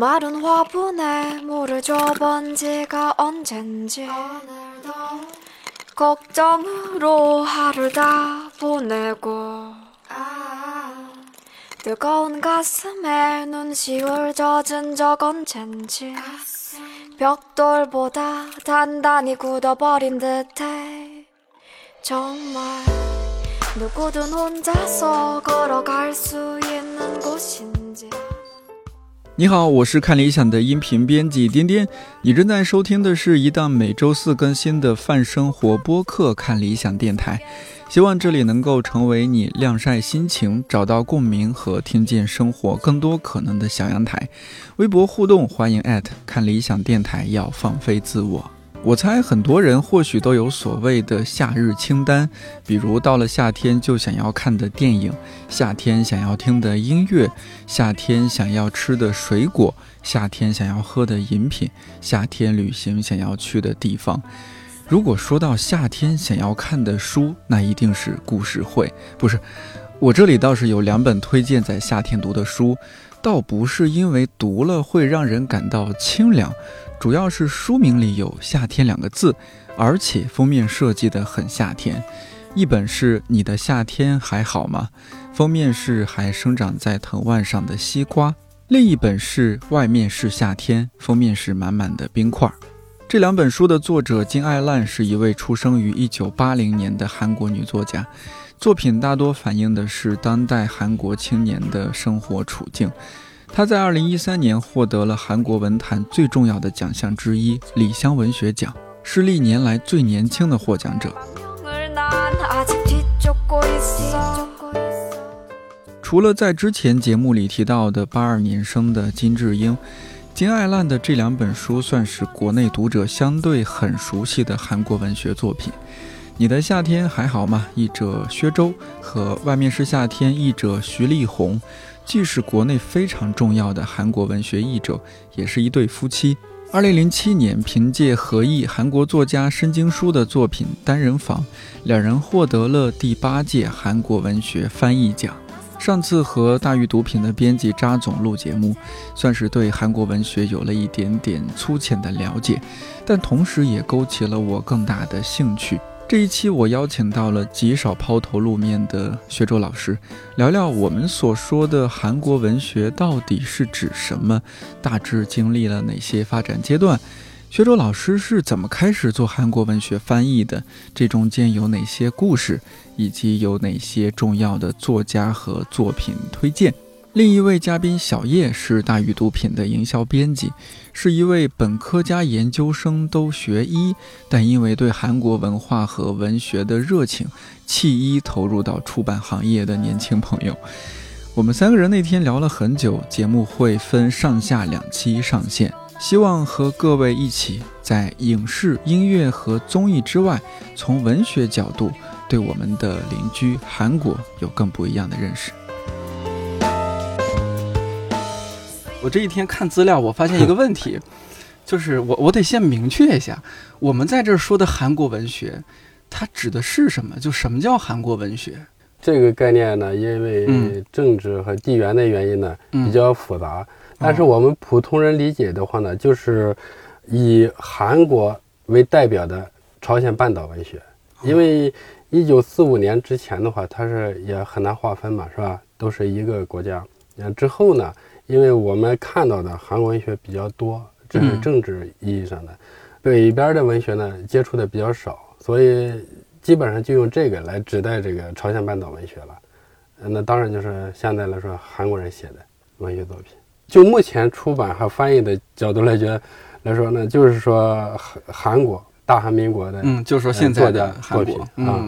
메마른 화분에 물을 줘본 지가 언젠지. 걱정으로 하루를 다 보내고. 뜨거운 가슴에 눈시울 젖은 적 언젠지. 벽돌보다 단단히 굳어버린 듯해. 정말 누구든 혼자서 걸어갈 수 있는 곳인지 你好，我是看理想的音频编辑颠颠。你正在收听的是一档每周四更新的泛生活播客《看理想电台》，希望这里能够成为你晾晒心情、找到共鸣和听见生活更多可能的小阳台。微博互动，欢迎看理想电台，要放飞自我。我猜很多人或许都有所谓的夏日清单，比如到了夏天就想要看的电影，夏天想要听的音乐，夏天想要吃的水果，夏天想要喝的饮品，夏天旅行想要去的地方。如果说到夏天想要看的书，那一定是故事会。不是，我这里倒是有两本推荐在夏天读的书，倒不是因为读了会让人感到清凉。主要是书名里有“夏天”两个字，而且封面设计的很夏天。一本是你的夏天还好吗？封面是还生长在藤蔓上的西瓜。另一本是外面是夏天，封面是满满的冰块。这两本书的作者金爱烂是一位出生于1980年的韩国女作家，作品大多反映的是当代韩国青年的生活处境。他在二零一三年获得了韩国文坛最重要的奖项之一——李湘文学奖，是历年来最年轻的获奖者。除了在之前节目里提到的八二年生的金智英，金爱烂的这两本书算是国内读者相对很熟悉的韩国文学作品。《你的夏天还好吗》译者薛周和《外面是夏天》译者徐丽红。既是国内非常重要的韩国文学译者，也是一对夫妻。二零零七年，凭借合译韩国作家申京书的作品《单人房》，两人获得了第八届韩国文学翻译奖。上次和大鱼读品的编辑扎总录节目，算是对韩国文学有了一点点粗浅的了解，但同时也勾起了我更大的兴趣。这一期我邀请到了极少抛头露面的薛周老师，聊聊我们所说的韩国文学到底是指什么，大致经历了哪些发展阶段，薛周老师是怎么开始做韩国文学翻译的，这中间有哪些故事，以及有哪些重要的作家和作品推荐。另一位嘉宾小叶是大鱼读品的营销编辑，是一位本科加研究生都学医，但因为对韩国文化和文学的热情，弃医投入到出版行业的年轻朋友。我们三个人那天聊了很久，节目会分上下两期上线，希望和各位一起在影视、音乐和综艺之外，从文学角度对我们的邻居韩国有更不一样的认识。我这一天看资料，我发现一个问题，就是我我得先明确一下，我们在这儿说的韩国文学，它指的是什么？就什么叫韩国文学？这个概念呢，因为政治和地缘的原因呢，比较复杂。但是我们普通人理解的话呢，就是以韩国为代表的朝鲜半岛文学。因为一九四五年之前的话，它是也很难划分嘛，是吧？都是一个国家。那之后呢？因为我们看到的韩国文学比较多，这是政治意义上的，北边的文学呢接触的比较少，所以基本上就用这个来指代这个朝鲜半岛文学了。那当然就是现在来说韩国人写的文学作品。就目前出版和翻译的角度来觉来说呢，就是说韩韩国大韩民国的，嗯，就是说现在的作品啊。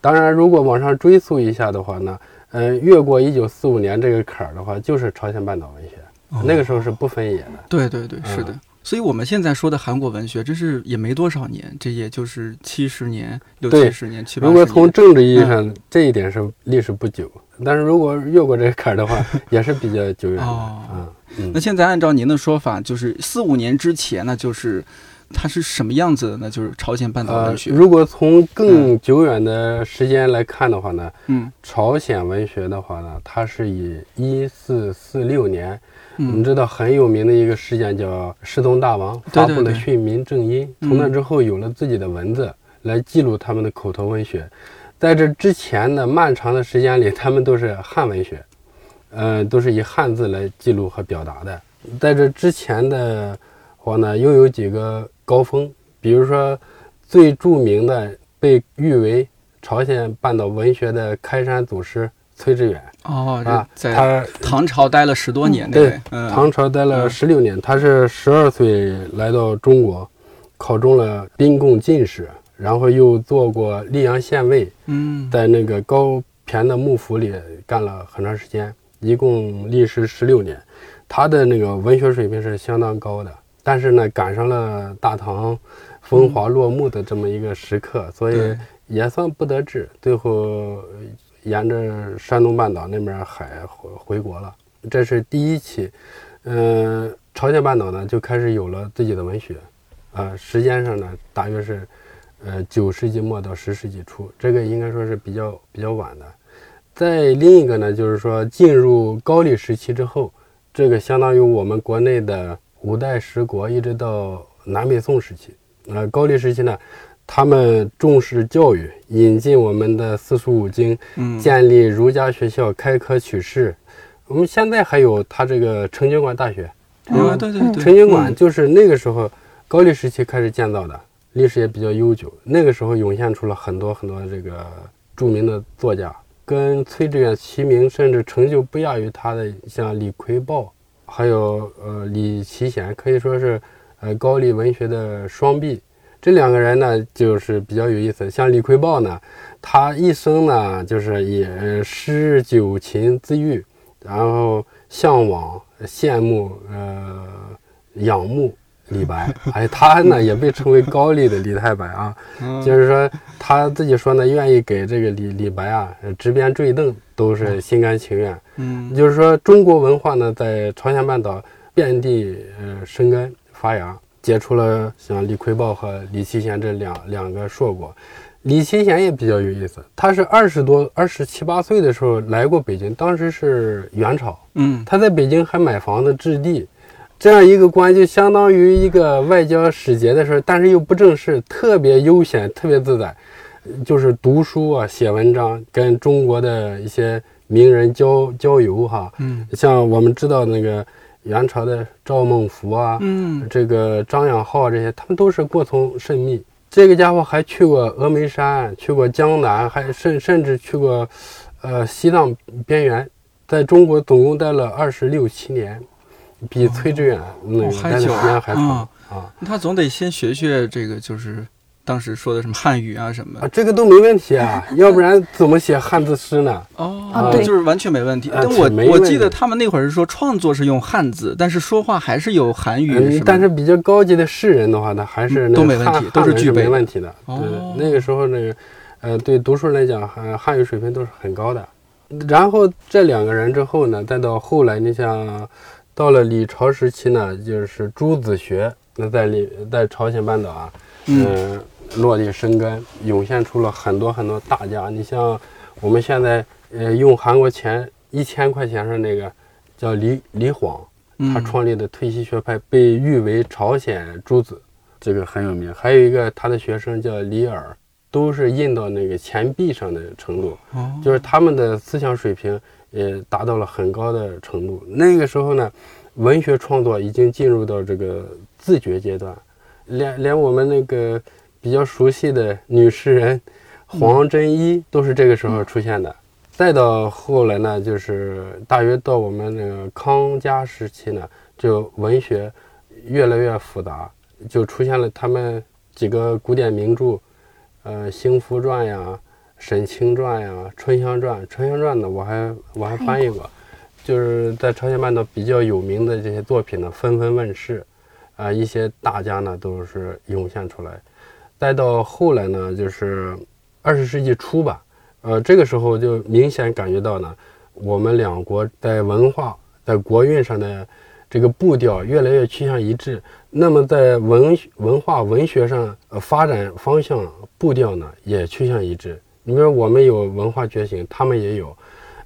当然，如果往上追溯一下的话呢。嗯，越过一九四五年这个坎儿的话，就是朝鲜半岛文学，那个时候是不分野的。对对对，是的。所以我们现在说的韩国文学，真是也没多少年，这也就是七十年、六七十年、七八十年。如果从政治意义上，这一点是历史不久，但是如果越过这个坎儿的话，也是比较久远的。啊，那现在按照您的说法，就是四五年之前呢，就是。它是什么样子的呢？就是朝鲜半岛文学。如果从更久远的时间来看的话呢，嗯，朝鲜文学的话呢，它是以一四四六年，我们知道很有名的一个事件叫世宗大王发布了训民正音，从那之后有了自己的文字来记录他们的口头文学。在这之前的漫长的时间里，他们都是汉文学，呃，都是以汉字来记录和表达的。在这之前的话呢，又有几个高峰，比如说最著名的，被誉为朝鲜半岛文学的开山祖师崔致远。哦，啊，他唐朝待了十多年，对，唐朝待了十六年。他是十二岁来到中国，考中了兵贡进士。然后又做过溧阳县尉，嗯，在那个高骈的幕府里干了很长时间，一共历时十六年。他的那个文学水平是相当高的，但是呢，赶上了大唐风华落幕的这么一个时刻，所以也算不得志。最后沿着山东半岛那边海回回国了。这是第一期，嗯，朝鲜半岛呢就开始有了自己的文学，啊，时间上呢大约是。呃，九世纪末到十世纪初，这个应该说是比较比较晚的。再另一个呢，就是说进入高丽时期之后，这个相当于我们国内的五代十国，一直到南北宋时期。呃，高丽时期呢，他们重视教育，引进我们的四书五经，建立儒家学校，开科取士。我们现在还有他这个成均馆大学，啊，对对对，成均馆就是那个时候高丽时期开始建造的。历史也比较悠久，那个时候涌现出了很多很多这个著名的作家，跟崔致远齐名，甚至成就不亚于他的，像李逵豹，还有呃李奇贤，可以说是呃高丽文学的双璧。这两个人呢，就是比较有意思。像李逵豹呢，他一生呢就是也诗酒琴自愈，然后向往、羡慕、呃仰慕。李白，哎，他呢也被称为高丽的李太白啊，就是说他自己说呢，愿意给这个李李白啊执鞭坠镫，都是心甘情愿。嗯，就是说中国文化呢，在朝鲜半岛遍地呃生根发芽，结出了像李奎豹和李奇贤这两两个硕果。李奇贤也比较有意思，他是二十多、二十七八岁的时候来过北京，当时是元朝，嗯，他在北京还买房子置地。这样一个官就相当于一个外交使节的时候，但是又不正式，特别悠闲，特别自在，就是读书啊，写文章，跟中国的一些名人交交游哈。嗯，像我们知道那个元朝的赵孟頫啊，嗯，这个张养浩这些，他们都是过从甚密。这个家伙还去过峨眉山，去过江南，还甚甚至去过，呃，西藏边缘，在中国总共待了二十六七年。比崔志远那个待的时间还长啊！他总得先学学这个，就是当时说的什么汉语啊什么啊，这个都没问题啊，要不然怎么写汉字诗呢？哦，对，就是完全没问题。但我我记得他们那会儿是说创作是用汉字，但是说话还是有韩语。但是比较高级的士人的话，他还是都没问题，都是具备没问题的。对，那个时候那个呃，对读书人来讲，汉汉语水平都是很高的。然后这两个人之后呢，再到后来，你像。到了李朝时期呢，就是朱子学，那在李在朝鲜半岛啊，嗯，落地生根，涌现出了很多很多大家。你像我们现在呃用韩国钱一千块钱上那个叫李李晃，他创立的退西学派被誉为朝鲜朱子，这个很有名。还有一个他的学生叫李耳，都是印到那个钱币上的程度，就是他们的思想水平。也达到了很高的程度。那个时候呢，文学创作已经进入到这个自觉阶段，连连我们那个比较熟悉的女诗人黄真一都是这个时候出现的。再到后来呢，就是大约到我们那个康家时期呢，就文学越来越复杂，就出现了他们几个古典名著，呃，《兴福传》呀。《沈清传》呀，《春香传》，《春香传》呢，我还我还翻译过，就是在朝鲜半岛比较有名的这些作品呢，纷纷问世，啊，一些大家呢都是涌现出来。再到后来呢，就是二十世纪初吧，呃，这个时候就明显感觉到呢，我们两国在文化、在国运上的这个步调越来越趋向一致，那么在文文化文学上，呃，发展方向步调呢也趋向一致。你比如我们有文化觉醒，他们也有，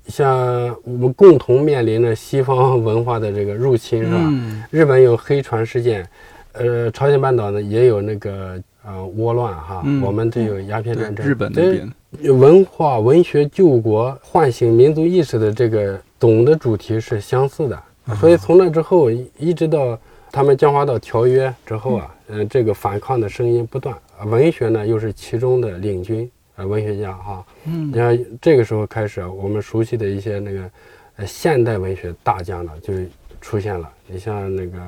像我们共同面临着西方 文化的这个入侵，是吧？日本有黑船事件，呃，朝鲜半岛呢也有那个呃倭乱哈，我们这有鸦片战争，日本那边文化文学救国、唤醒民族意识的这个总的主题是相似的。所以从那之后，一直到他们江华岛条约之后啊，嗯，这个反抗的声音不断，文学呢又是其中的领军，呃，文学家哈，嗯，你看这个时候开始，我们熟悉的一些那个，呃，现代文学大家呢就出现了，你像那个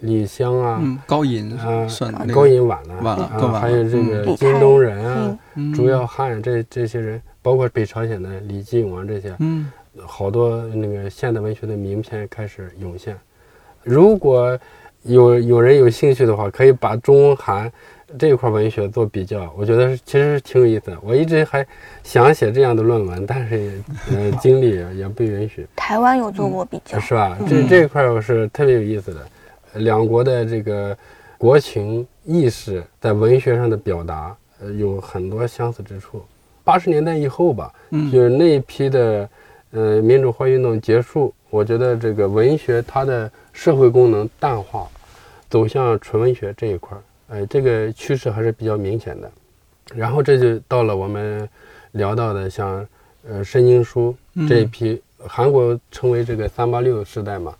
李湘啊，高隐啊，算高隐晚了，晚了，还有这个金东人啊，朱耀汉这这些人，包括北朝鲜的李继永啊这些，嗯。好多那个现代文学的名篇开始涌现，如果有有人有兴趣的话，可以把中韩这一块文学做比较，我觉得其实是挺有意思的。我一直还想写这样的论文，但是呃精力也不允许。台湾有做过比较，是吧？这这一块是特别有意思的，两国的这个国情意识在文学上的表达，呃有很多相似之处。八十年代以后吧，就是那一批的。呃，民主化运动结束，我觉得这个文学它的社会功能淡化，走向纯文学这一块儿，呃，这个趋势还是比较明显的。然后这就到了我们聊到的像呃申京书这一批，韩国称为这个三八六时代嘛，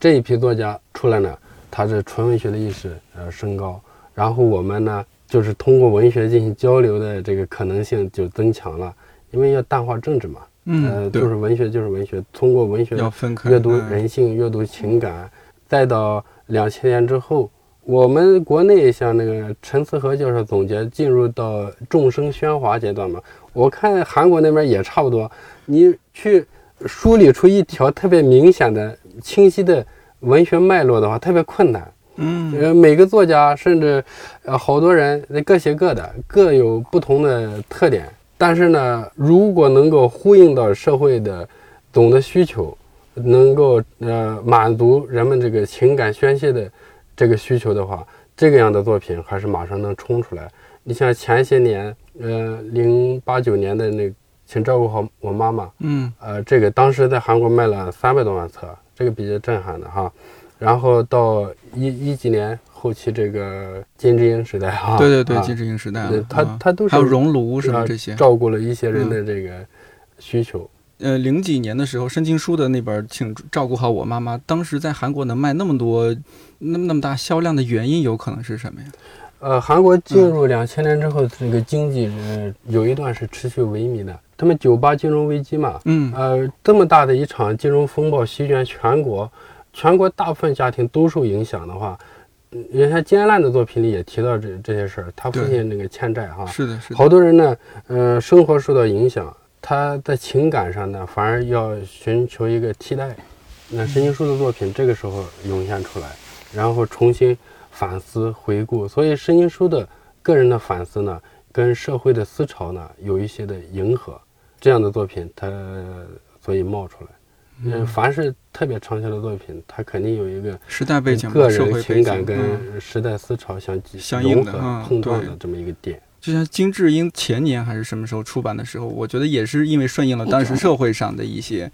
这一批作家出来呢，他是纯文学的意识呃升高，然后我们呢就是通过文学进行交流的这个可能性就增强了，因为要淡化政治嘛。嗯，就是文学，就是文学。通过文学要分开阅读人性，阅读情感，再到两千年之后，我们国内像那个陈思和教授总结，进入到众生喧哗阶段嘛。我看韩国那边也差不多。你去梳理出一条特别明显的、清晰的文学脉络的话，特别困难。嗯，呃，每个作家甚至呃好多人各写各的，各有不同的特点。但是呢，如果能够呼应到社会的总的需求，能够呃满足人们这个情感宣泄的这个需求的话，这个样的作品还是马上能冲出来。你像前些年，呃，零八九年的那《请照顾好我妈妈》，嗯，呃，这个当时在韩国卖了三百多万册，这个比较震撼的哈。然后到一一几年。后期这个金智英时代哈，对对对，金智英时代，他他都是还有熔炉什么这些，照顾了一些人的这个需求。呃，零几年的时候，申京书的那本《请照顾好我妈妈》，当时在韩国能卖那么多，那么那么大销量的原因，有可能是什么呀？呃，韩国进入两千年之后，这个经济呃有一段是持续萎靡的。他们九八金融危机嘛，嗯，呃，这么大的一场金融风暴席卷全国，全国大部分家庭都受影响的话。你看金安烂的作品里也提到这这些事儿，他父亲那个欠债哈，是的，是的。好多人呢，呃，生活受到影响，他在情感上呢，反而要寻求一个替代。那申经书的作品这个时候涌现出来，然后重新反思回顾，所以申经书的个人的反思呢，跟社会的思潮呢有一些的迎合，这样的作品它所以冒出来。嗯，凡是特别畅销的作品，它肯定有一个时代背景、个人情感跟时代思潮相相应的碰撞的这么一个点。就像金智英前年还是什么时候出版的时候，我觉得也是因为顺应了当时社会上的一些。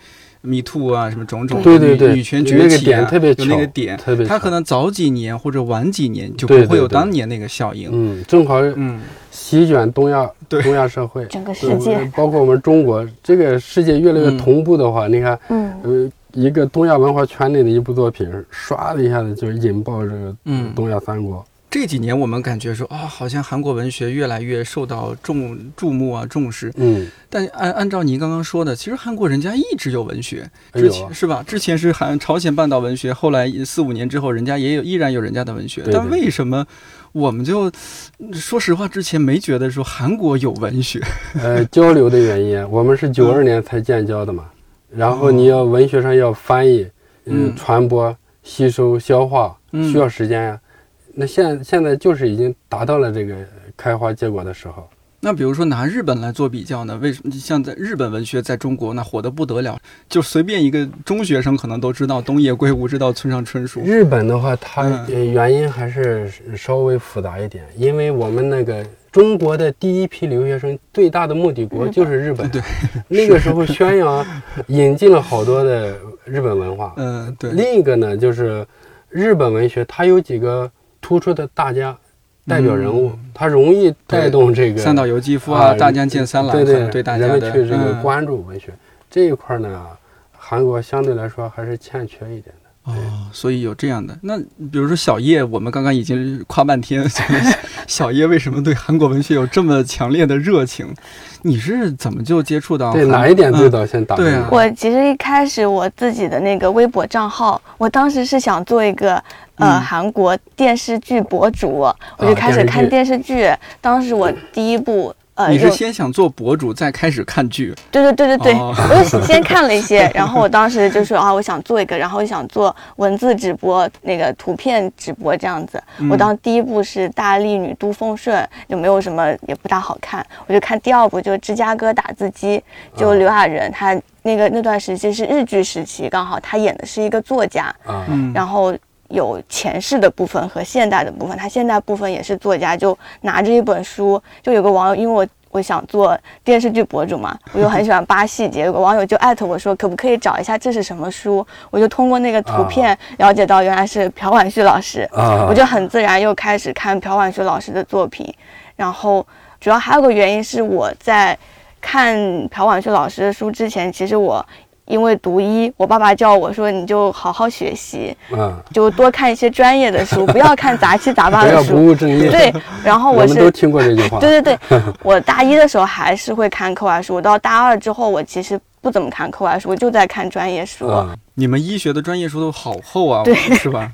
Me Too 啊，什么种种，对对对，女权崛起啊，有那个点，特别他可能早几年或者晚几年就不会有当年那个效应。嗯，正好嗯席卷东亚东亚社会，整个世界，包括我们中国，这个世界越来越同步的话，你看，嗯呃，一个东亚文化圈内的一部作品，唰的一下子就引爆这个东亚三国。这几年我们感觉说啊，好像韩国文学越来越受到重注目啊，重视。嗯，但按按照您刚刚说的，其实韩国人家一直有文学，之前是吧？之前是韩朝鲜半岛文学，后来四五年之后，人家也有依然有人家的文学。但为什么我们就说实话，之前没觉得说韩国有文学？呃，交流的原因，我们是九二年才建交的嘛，然后你要文学上要翻译、嗯，传播、吸收、消化，需要时间呀。那现现在就是已经达到了这个开花结果的时候。那比如说拿日本来做比较呢？为什么像在日本文学在中国那火得不得了？就随便一个中学生可能都知道东野圭吾，知道村上春树。日本的话，它原因还是稍微复杂一点，因为我们那个中国的第一批留学生最大的目的国就是日本。对，那个时候宣扬引进了好多的日本文化。嗯，对。另一个呢，就是日本文学，它有几个突出的大家。代表人物，他容易带动这个三岛由纪夫啊，大江健三郎，对对对，大家的去这个关注文学这一块呢，韩国相对来说还是欠缺一点的。哦，所以有这样的。那比如说小叶，我们刚刚已经夸半天，小叶为什么对韩国文学有这么强烈的热情？你是怎么就接触到？对哪一点最早先打？对啊，我其实一开始我自己的那个微博账号，我当时是想做一个。呃，韩国电视剧博主，我就开始看电视剧。当时我第一部，呃，你是先想做博主，再开始看剧？对对对对对，我就 先看了一些，然后我当时就说啊，我想做一个，然后我想做文字直播，那个图片直播这样子。我当第一部是《大力女都奉顺》，就没有什么，也不大好看。我就看第二部，就《芝加哥打字机》，就刘亚仁，他那个那段时期是日剧时期，刚好他演的是一个作家，然后。有前世的部分和现代的部分，他现代部分也是作家，就拿着一本书，就有个网友，因为我我想做电视剧博主嘛，我就很喜欢扒细节，有个网友就艾特我说，可不可以找一下这是什么书？我就通过那个图片了解到原来是朴婉旭老师，我就很自然又开始看朴婉旭老师的作品，然后主要还有个原因是我在看朴婉旭老师的书之前，其实我。因为读医，我爸爸叫我说，你就好好学习，嗯，就多看一些专业的书，不要看杂七杂八的书，不务正业。对，然后我 是都听过这句话。对对对，我大一的时候还是会看课外书，我到大二之后，我其实不怎么看课外书，我就在看专业书。你们医学的专业书都好厚啊，对，是吧？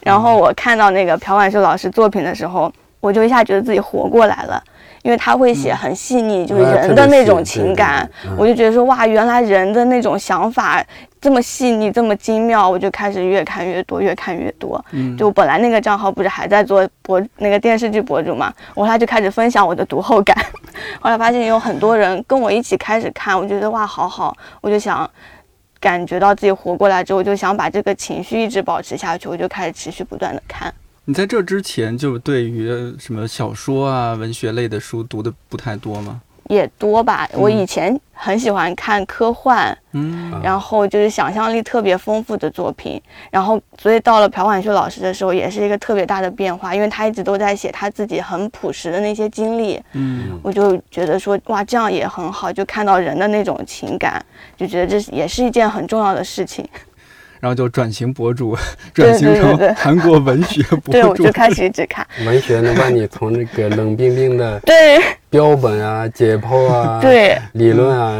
然后我看到那个朴婉秀老师作品的时候，我就一下觉得自己活过来了。因为他会写很细腻，就是人的那种情感，我就觉得说哇，原来人的那种想法这么细腻，这么精妙，我就开始越看越多，越看越多。嗯，就本来那个账号不是还在做博那个电视剧博主嘛，我后来就开始分享我的读后感，后来发现有很多人跟我一起开始看，我觉得哇，好好，我就想感觉到自己活过来之后，就想把这个情绪一直保持下去，我就开始持续不断的看。你在这之前就对于什么小说啊、文学类的书读的不太多吗？也多吧，我以前很喜欢看科幻，嗯，然后就是想象力特别丰富的作品，然后所以到了朴婉秀老师的时候，也是一个特别大的变化，因为他一直都在写他自己很朴实的那些经历，嗯，我就觉得说哇，这样也很好，就看到人的那种情感，就觉得这也是一件很重要的事情。然后就转型博主，转型成韩国文学 博主。对，我就开始一直看文学，能把你从那个冷冰冰的 对标本啊、解剖啊、对理论啊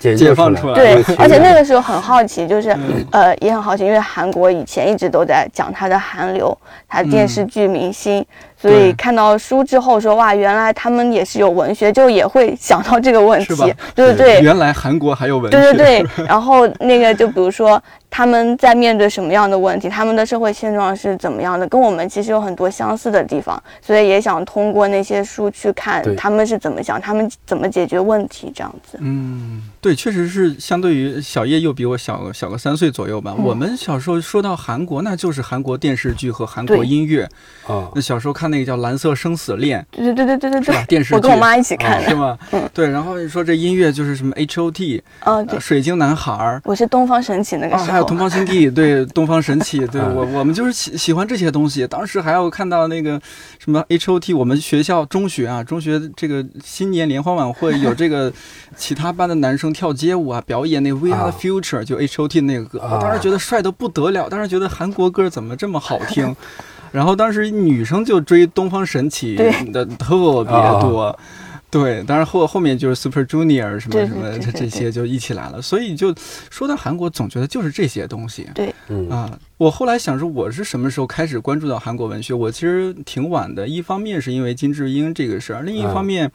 解解放出来。对，而且那个时候很好奇，就是呃也很好奇，因为韩国以前一直都在讲它的韩流，它电视剧明星。所以看到书之后说哇，原来他们也是有文学，就也会想到这个问题，对对对。原来韩国还有文学，对对对。然后那个就比如说他们在面对什么样的问题，他们的社会现状是怎么样的，跟我们其实有很多相似的地方，所以也想通过那些书去看他们是怎么想，他们怎么解决问题这样子。嗯，对，确实是相对于小叶又比我小小个三岁左右吧。我们小时候说到韩国，那就是韩国电视剧和韩国音乐啊。那小时候看。那个叫《蓝色生死恋》，对对对对对对，是吧？电视剧，我跟我妈一起看的，是吗？嗯，对。然后你说这音乐就是什么 H O T，啊，对，水晶男孩，我是东方神起那个时候，还有东方新地，对，东方神起，对我我们就是喜喜欢这些东西。当时还要看到那个什么 H O T，我们学校中学啊，中学这个新年联欢晚会有这个 其他班的男生跳街舞啊，表演那 We Are the Future，就 H O T 那个歌，我当时觉得帅的不得了，当时觉得韩国歌怎么这么好听。然后当时女生就追东方神起的特别多，对，当然后后面就是 Super Junior 什么什么这这些就一起来了，所以就说到韩国，总觉得就是这些东西。对，啊，我后来想说，我是什么时候开始关注到韩国文学？我其实挺晚的，一方面是因为金智英这个事儿，另一方面，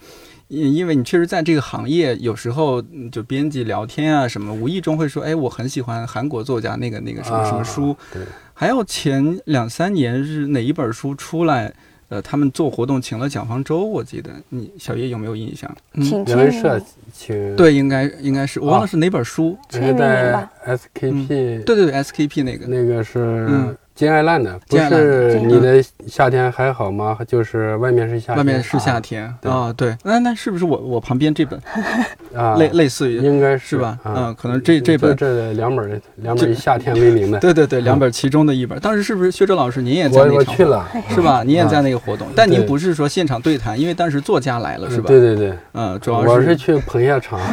因因为你确实在这个行业，有时候就编辑聊天啊什么，无意中会说，哎，我很喜欢韩国作家那个那个什么什么书。对。还有前两三年是哪一本书出来，呃，他们做活动请了蒋方舟，我记得你小叶有没有印象？请人文社请对，应该应该是我忘了是哪本书，这是在 SKP，对对对，SKP 那个。那个是。金爱烂的不是你的夏天还好吗？就是外面是夏天，外面是夏天。啊，对，那那是不是我我旁边这本 啊，类类似于应该是吧？啊。嗯，可能这这本这两本两本以夏天为名的，对对对，两本其中的一本。当时是不是薛哲老师您也在那我我去了是吧？您也在那个活动，但您不是说现场对谈，因为当时作家来了是吧？对对对，嗯，主要我是去捧一下场。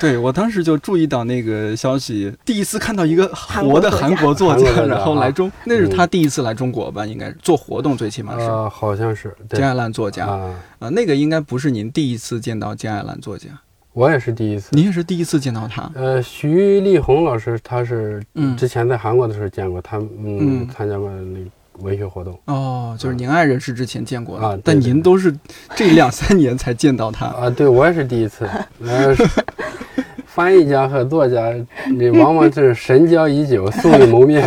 对，我当时就注意到那个消息，第一次看到一个活的韩国作家，然后来中，那是他第一次来中国吧？应该做活动，最起码是。呃，好像是金爱兰作家啊，那个应该不是您第一次见到金爱兰作家，我也是第一次。您也是第一次见到他？呃，徐立红老师，他是之前在韩国的时候见过他，嗯，参加过那文学活动。哦，就是您爱人是之前见过啊，但您都是这两三年才见到他啊？对，我也是第一次。呃。翻译家和作家，你往往是神交已久，素未谋面。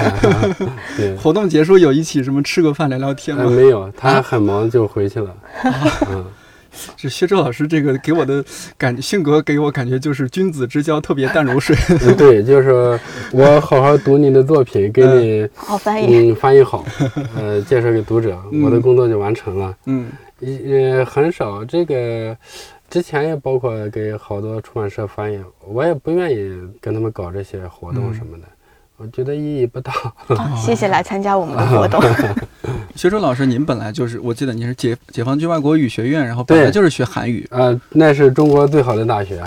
对，活动结束有一起什么吃个饭聊聊天吗？没有，他很忙就回去了。嗯，这薛舟老师这个给我的感性格给我感觉就是君子之交特别淡如水。对，就是我好好读你的作品，给你好翻译，嗯，翻译好，呃，介绍给读者，我的工作就完成了。嗯，也很少这个。之前也包括给好多出版社翻译，我也不愿意跟他们搞这些活动什么的，我觉得意义不大。谢谢来参加我们的活动。学周老师，您本来就是，我记得您是解解放军外国语学院，然后本来就是学韩语。啊，那是中国最好的大学，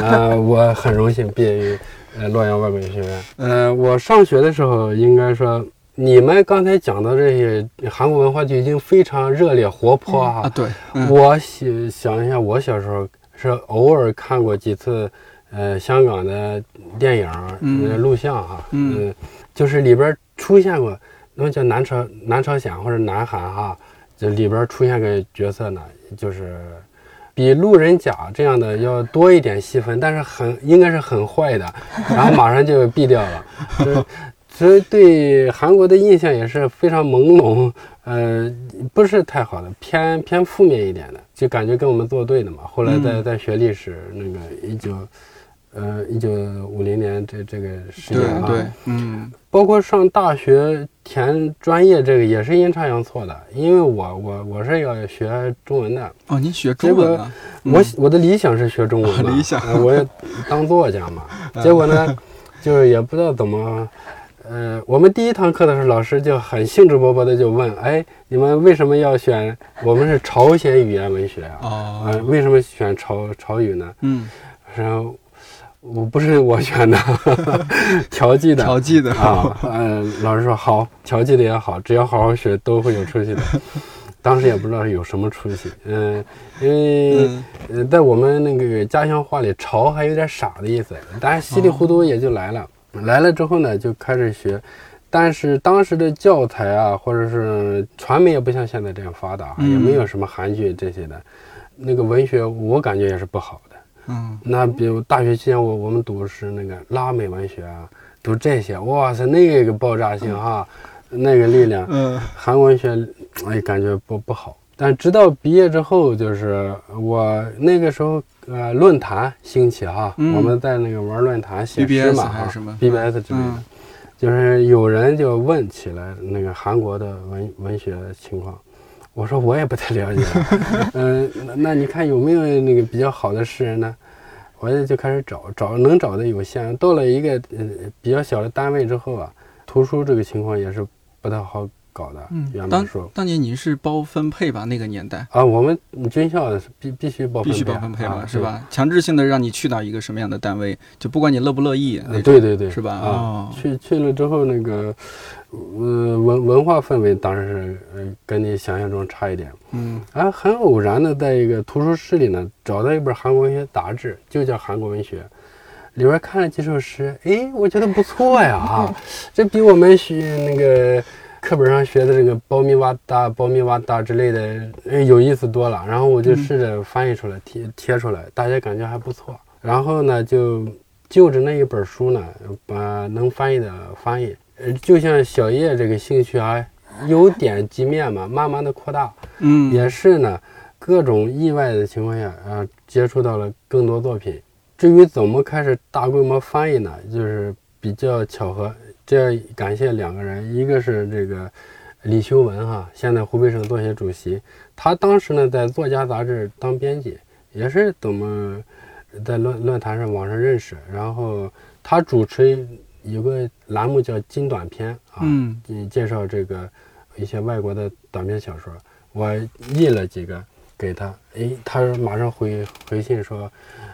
啊，我很荣幸毕业于呃洛阳外国语学院。呃，我上学的时候应该说。你们刚才讲的这些韩国文化就已经非常热烈活泼啊！对，我想想一下，我小时候是偶尔看过几次，呃，香港的电影、录像哈，嗯，就是里边出现过，那叫南朝南朝鲜或者南韩哈，这里边出现个角色呢，就是比路人甲这样的要多一点戏份，但是很应该是很坏的，然后马上就毙掉了。所以对韩国的印象也是非常朦胧，呃，不是太好的，偏偏负面一点的，就感觉跟我们作对的嘛。后来在在学历史，那个一九，呃，一九五零年这这个时间啊，对，嗯，包括上大学填专业这个也是阴差阳错的，因为我我我是要学中文的。哦，您学中文啊？我我的理想是学中文，理想，我也当作家嘛。结果呢，就是也不知道怎么。嗯，我们第一堂课的时候，老师就很兴致勃勃的就问：“哎，你们为什么要选？我们是朝鲜语言文学啊，啊，为什么选朝朝语呢？”嗯，然后我不是我选的，调剂的，调剂的啊。嗯，老师说好，调剂的也好，只要好好学，都会有出息的。当时也不知道有什么出息，嗯，因为呃，在我们那个家乡话里，“潮”还有点傻的意思，但是稀里糊涂也就来了。来了之后呢，就开始学，但是当时的教材啊，或者是传媒也不像现在这样发达，也没有什么韩剧这些的，那个文学我感觉也是不好的。嗯，那比如大学期间我我们读是那个拉美文学啊，读这些，哇塞，那个爆炸性哈，那个力量。嗯，韩文学，哎，感觉不不好。但直到毕业之后，就是我那个时候。呃，论坛兴起哈，我们在那个玩论坛写诗嘛哈，BBS 之类的，就是有人就问起来那个韩国的文文学情况，我说我也不太了解，嗯，那你看有没有那个比较好的诗人呢？我也就开始找，找能找的有限，到了一个呃比较小的单位之后啊，图书这个情况也是不太好。搞的，嗯，当当年您是包分配吧？那个年代啊，我们军校是必必须包，必须包分配嘛，是吧？强制性的让你去到一个什么样的单位，就不管你乐不乐意，对对对，是吧？啊，去去了之后，那个，呃，文文化氛围当然是呃跟你想象中差一点，嗯，啊，很偶然的在一个图书室里呢，找到一本韩国文学杂志，就叫《韩国文学》，里边看了几首诗，哎，我觉得不错呀，啊，这比我们学那个。课本上学的这个“苞米哇哒”“苞米哇哒”之类的，有意思多了。然后我就试着翻译出来，贴贴出来，大家感觉还不错。然后呢，就就着那一本书呢，把能翻译的翻译。呃，就像小叶这个兴趣啊，由点及面嘛，慢慢的扩大。嗯，也是呢，各种意外的情况下啊，接触到了更多作品。至于怎么开始大规模翻译呢？就是比较巧合，这要感谢两个人，一个是这个李修文哈，现在湖北省作协主席，他当时呢在作家杂志当编辑，也是怎么在论论坛上网上认识，然后他主持有个栏目叫金短篇啊，嗯。介绍这个一些外国的短篇小说，我印了几个给他，诶，他马上回回信说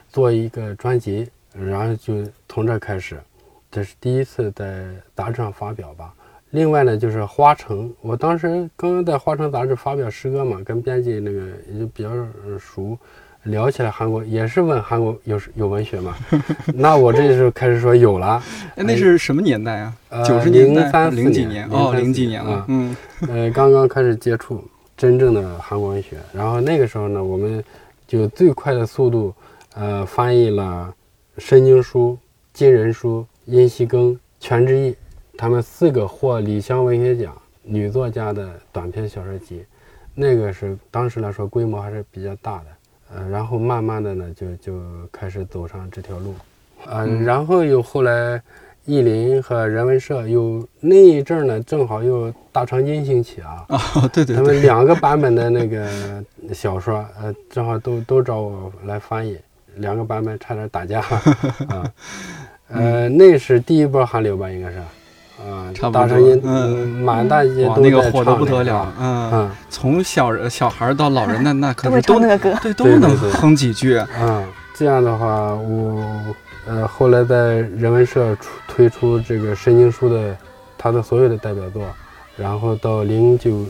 做一个专辑，然后就从这开始，这是第一次在杂志上发表吧。另外呢，就是花城，我当时刚刚在花城杂志发表诗歌嘛，跟编辑那个也就比较呃熟，聊起来韩国也是问韩国有 有文学吗？那我这时候开始说有了，哎，那是什么年代啊？呃九十年代、034零几年？哦，034零几年了啊。嗯 呃，刚刚开始接触真正的韩国文学，然后那个时候呢，我们就最快的速度，呃，翻译了申经书、金人书、殷锡庚、全智义，他们四个获李湘文学奖女作家的短篇小说集，那个是当时来说规模还是比较大的，呃，然后慢慢的呢，就就开始走上这条路，呃，嗯然后又后来。译林和人文社又那一阵儿呢，正好又大长今兴起啊，哦，对对他，们两个版本的那个小说，呃，正好都都找我来翻译，两个版本差点打架 啊。呃，那是第一波韩流吧，应该是，啊，差不多大声音，嗯满大街那个火得在唱不得了，嗯，嗯从小人小孩到老人，那那可是都唱那个歌。对都能哼几句。嗯，这样的话，我呃后来在人文社出推出这个申京书的他的所有的代表作，然后到零九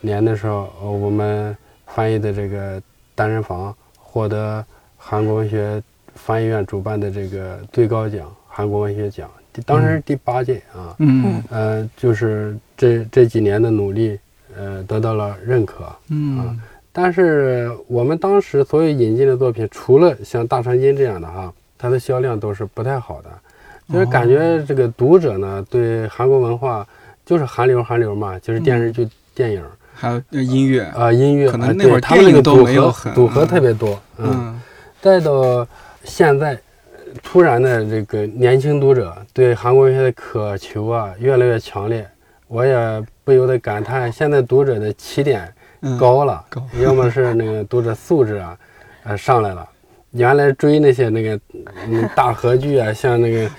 年的时候，呃我们翻译的这个单人房获得韩国文学翻译院主办的这个最高奖韩国文学奖，当时是第八届啊，嗯。呃，就是这这几年的努力，呃，得到了认可。嗯。啊但是我们当时所有引进的作品，除了像《大长今》这样的哈，它的销量都是不太好的，就是感觉这个读者呢对韩国文化就是韩流韩流嘛，就是电视剧、电影还有呃音乐，啊、音乐，可能啊那会儿对他们那个组合组合嗯特别多，嗯，嗯。再到现在，突然的这个年轻读者对韩国文学的渴求啊越来越强烈，我也不由得感叹，现在读者的起点嗯，高了，高。要么是那个读者素质啊，呃上来了。原来追那些那个嗯大合剧啊，像那个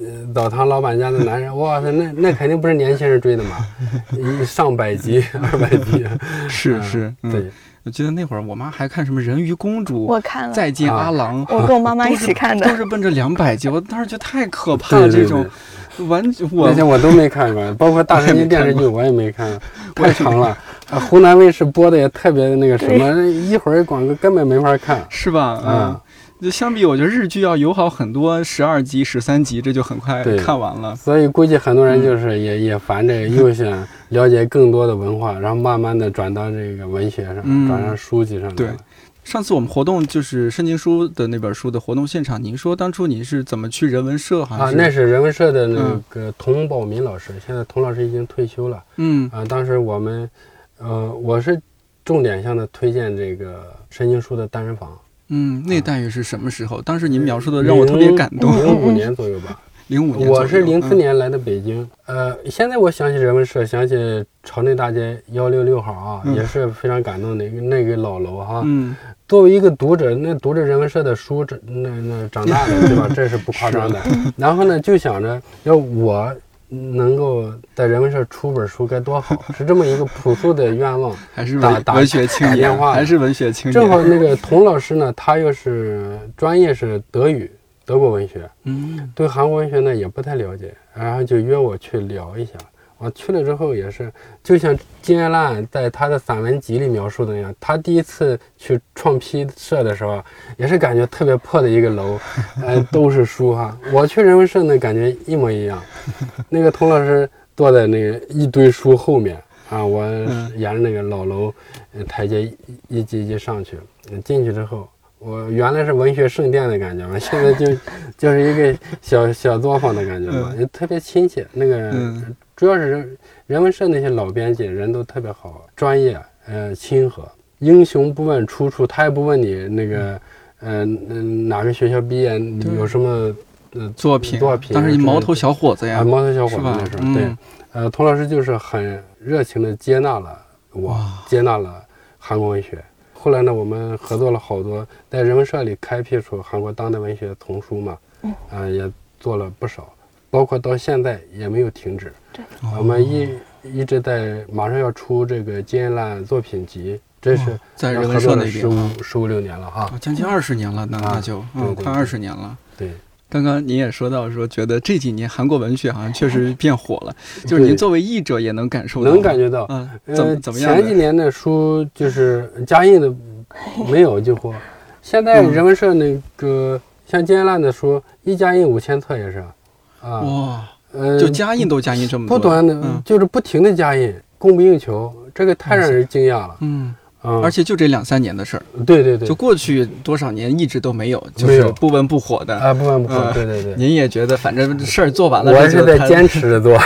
呃澡堂老板家的男人，哇塞，那那肯定不是年轻人追的嘛，一上百集、二百集，嗯是是，嗯。对，我记得那会儿我妈还看什么《人鱼公主》我看了，再见阿郎，我跟我妈妈一起看的都。是奔着两百集，我当时觉得太可怕了，这种完我那些我都没看过，包括大长今电视剧我也没看，太长了。啊，湖南卫视播的也特别的那个什么，一会儿广告根本没法看。是吧？嗯啊，就相比我觉得日剧要友好很多，十二集、十三集这就很快看完了。所以估计很多人就是也、也烦这个，又想了解更多的文化，然后慢慢的转到这个文学上，嗯转到书籍上来对。上次我们活动就是申经书的那本书的活动现场，您说当初你是怎么去人文社？还啊，是那是人文社的那嗯个童宝民老师，现在童老师已经退休了。嗯啊，当时我们，呃，我是重点向他推荐这个申经书的单人房。嗯，那大约是什么时候？当时您描述的让我特别感动。零五年左右吧。零五年，我是零四嗯年来的北京，呃，现在我想起人文社，想起朝内大街幺六六号啊，嗯也是非常感动的那个老楼哈。嗯作为一个读者，那读着人文社的书，这那那长大的，对吧？这是不夸张的。然后呢，就想着要我能够在人文社出本书该多好，是这么一个朴素的愿望。还是打打文文学青打电年，话还是文学青年。正好那个童老师呢，他又是专业是德语，德国文学，嗯对韩国文学呢也不太了解，然后就约我去聊一下。我去了之后也是，就像金爱烂在他的散文集里描述的那样，他第一次去创批社的时候，也是感觉特别破的一个楼，呃，都是书哈。我去人文社呢，感觉一模一样。那个童老师坐在那个一堆书后面啊，我沿着那个老楼呃台阶一一级一级上去，嗯进去之后，我原来是文学圣殿的感觉嘛，现在就就是一个小小作坊的感觉嘛，也特别亲切。那个主要是人人文社那些老编辑人都特别好，专业，呃，亲和。英雄不问出处，他也不问你那个，嗯哪个学校毕业，有什么呃作品作品。但是你毛头小伙子呀，毛头小伙子那时候，对，呃，童老师就是很热情的接纳了我，接纳了韩国文学。后来呢，我们合作了好多，在人文社里开辟出韩国当代文学丛书嘛，嗯，啊，也做了不少，包括到现在也没有停止。对，我们一一直在马上要出这个金燕烂作品集，这是在人文社那边十五十五六年了哈，将近二十年了，那那就嗯，快二十年了。对。刚刚您也说到说，觉得这几年韩国文学好像确实变火了，就是您作为译者也能感受到，能感觉到，嗯，怎怎么样？前几年的书就是加印的没有就火，现在人文社那个像金兰的书一加印五千册也是，啊，哇，呃，就加印都加印这么多，不断的，就是不停的加印，供不应求，这个太让人惊讶了，嗯。而且就这两三年的事儿，对对对，就过去多少年一直都没有，就是不温不火的。啊，不温不火，对对对。您也觉得反正事儿做完了，我是在坚持着做。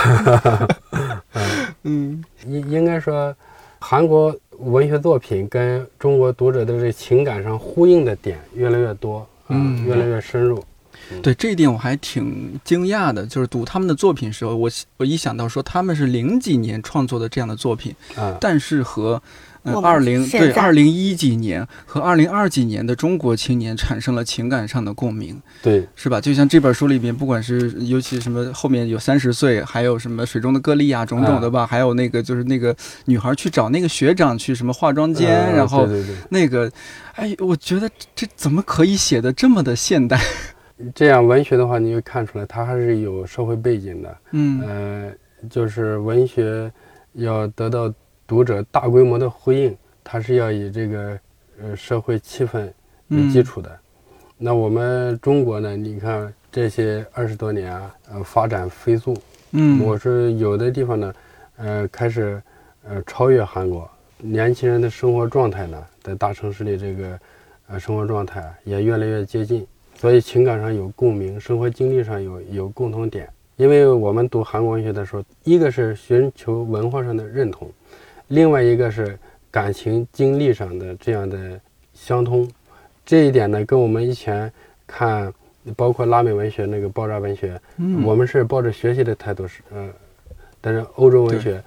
嗯，应应该说，韩国文学作品跟中国读者的这情感上呼应的点越来越多，嗯，越来越深入。对这一点我还挺惊讶的，就是读他们的作品时候，我我一想到说他们是零几年创作的这样的作品，啊，但是和。嗯，二零对二零一几年和二零二几年的中国青年产生了情感上的共鸣，对，是吧？就像这本书里面，不管是尤其什么后面有三十岁，还有什么水中的歌莉啊，种种的吧，还有那个就是那个女孩去找那个学长去什么化妆间，然后那个，哎，我觉得这怎么可以写的这么的现代？这样文学的话，你就看出来它还是有社会背景的，嗯，呃，就是文学要得到。读者大规模的回应，它是要以这个呃社会气氛为基础的。那我们中国呢？你看这些二十多年啊，呃，发展飞速。嗯，我是有的地方呢，呃，开始呃超越韩国。年轻人的生活状态呢，在大城市里这个呃生活状态也越来越接近，所以情感上有共鸣，生活经历上有有共同点。因为我们读韩国文学的时候，一个是寻求文化上的认同。另外一个是感情经历上的这样的相通，这一点呢，跟我们以前看，包括拉美文学那个爆炸文学，我们是抱着学习的态度是，呃，但是欧洲文学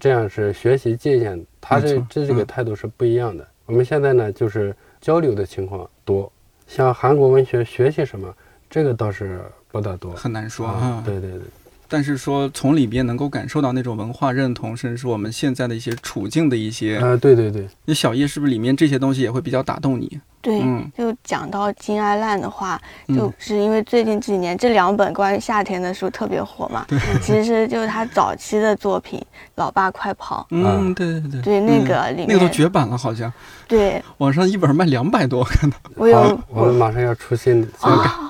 这样是学习借鉴，他这这这个态度是不一样的。我们现在呢，就是交流的情况多，像韩国文学学习什么，这个倒是不大多，很难说啊。对对对。但是说从里边能够感受到那种文化认同，甚至是我们现在的一些处境的一些啊，对对对，那小叶是不是里面这些东西也会比较打动你？对，就讲到金爱烂的话，就是因为最近这几年这两本关于夏天的书特别火嘛。其实就是他早期的作品《老爸快跑》。嗯，对对对。对，那个里面那个都绝版了，好像。对。网上一本卖两百多，看到。我有。我们马上要出新的，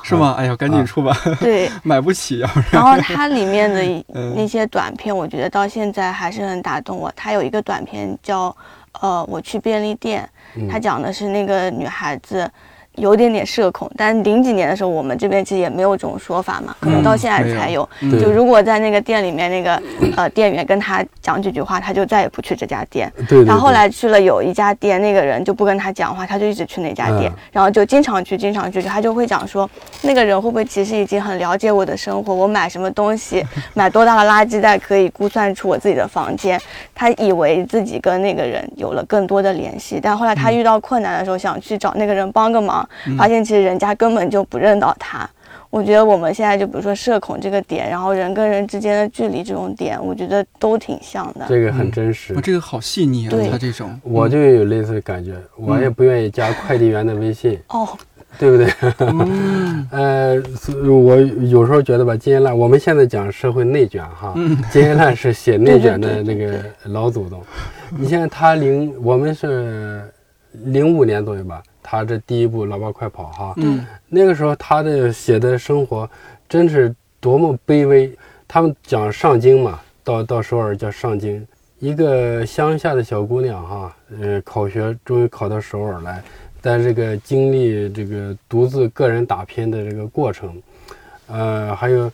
是吗？哎呀，赶紧出吧。对。买不起啊。然后它里面的 那些短片，我觉得到现在还是很打动我。它有一个短片叫。呃，我去便利店，他讲的是那个女孩子。有点点社恐，但零几年的时候，我们这边其实也没有这种说法嘛，可能到现在才有。就如果在那个店里面，那个呃店员跟他讲几句话，他就再也不去这家店。对。然后后来去了有一家店，那个人就不跟他讲话，他就一直去那家店，然后就经常去，经常去。他就会讲说，那个人会不会其实已经很了解我的生活？我买什么东西，买多大的垃圾袋可以估算出我自己的房间？他以为自己跟那个人有了更多的联系，但后来他遇到困难的时候，想去找那个人帮个忙。发现其实人家根本就不认到他。我觉得我们现在就比如说社恐这个点，然后人跟人之间的距离这种点，我觉得都挺像的。这个很真实，这个好细腻啊！他这种，我就有类似的感觉，我也不愿意加快递员的微信。哦，对不对？呃，我有时候觉得吧，金燕我们现在讲社会内卷哈，金燕烂是写内卷的 那个老祖宗。你像他零，我们是零五年左右吧。他这第一部《老爸快跑》哈，嗯，那个时候他的写的生活，真是多么卑微。他们讲上京嘛，到到首尔叫上京，一个乡下的小姑娘哈，呃，考学终于考到首尔来，在这个经历这个独自个人打拼的这个过程，呃，还有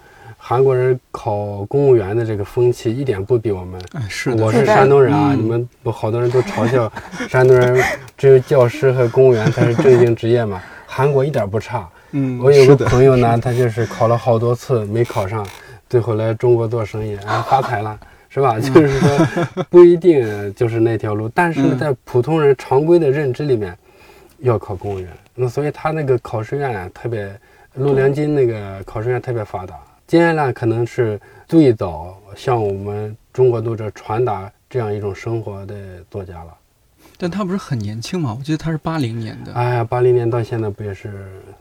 韩国人考公务员的这个风气一点不比我们。哎，是的，我是山东人啊，嗯你们不好多人都嘲笑 山东人只有教师和公务员才是正经职业嘛。韩国一点不差。嗯，我有个朋友呢，他就是考了好多次没考上，最后来中国做生意，然后，发财了。是吧？就是说，不一定就是那条路，但是在普通人常规的认知里面，要考公务员。那所以他那个考试院啊，特别陆良金那个考试院特别发达。金爱兰可能是最早向我们中国读者传达这样一种生活的作家了。但他不是很年轻嘛？我记得他是八零年的，哎呀，八零年到现在不也是？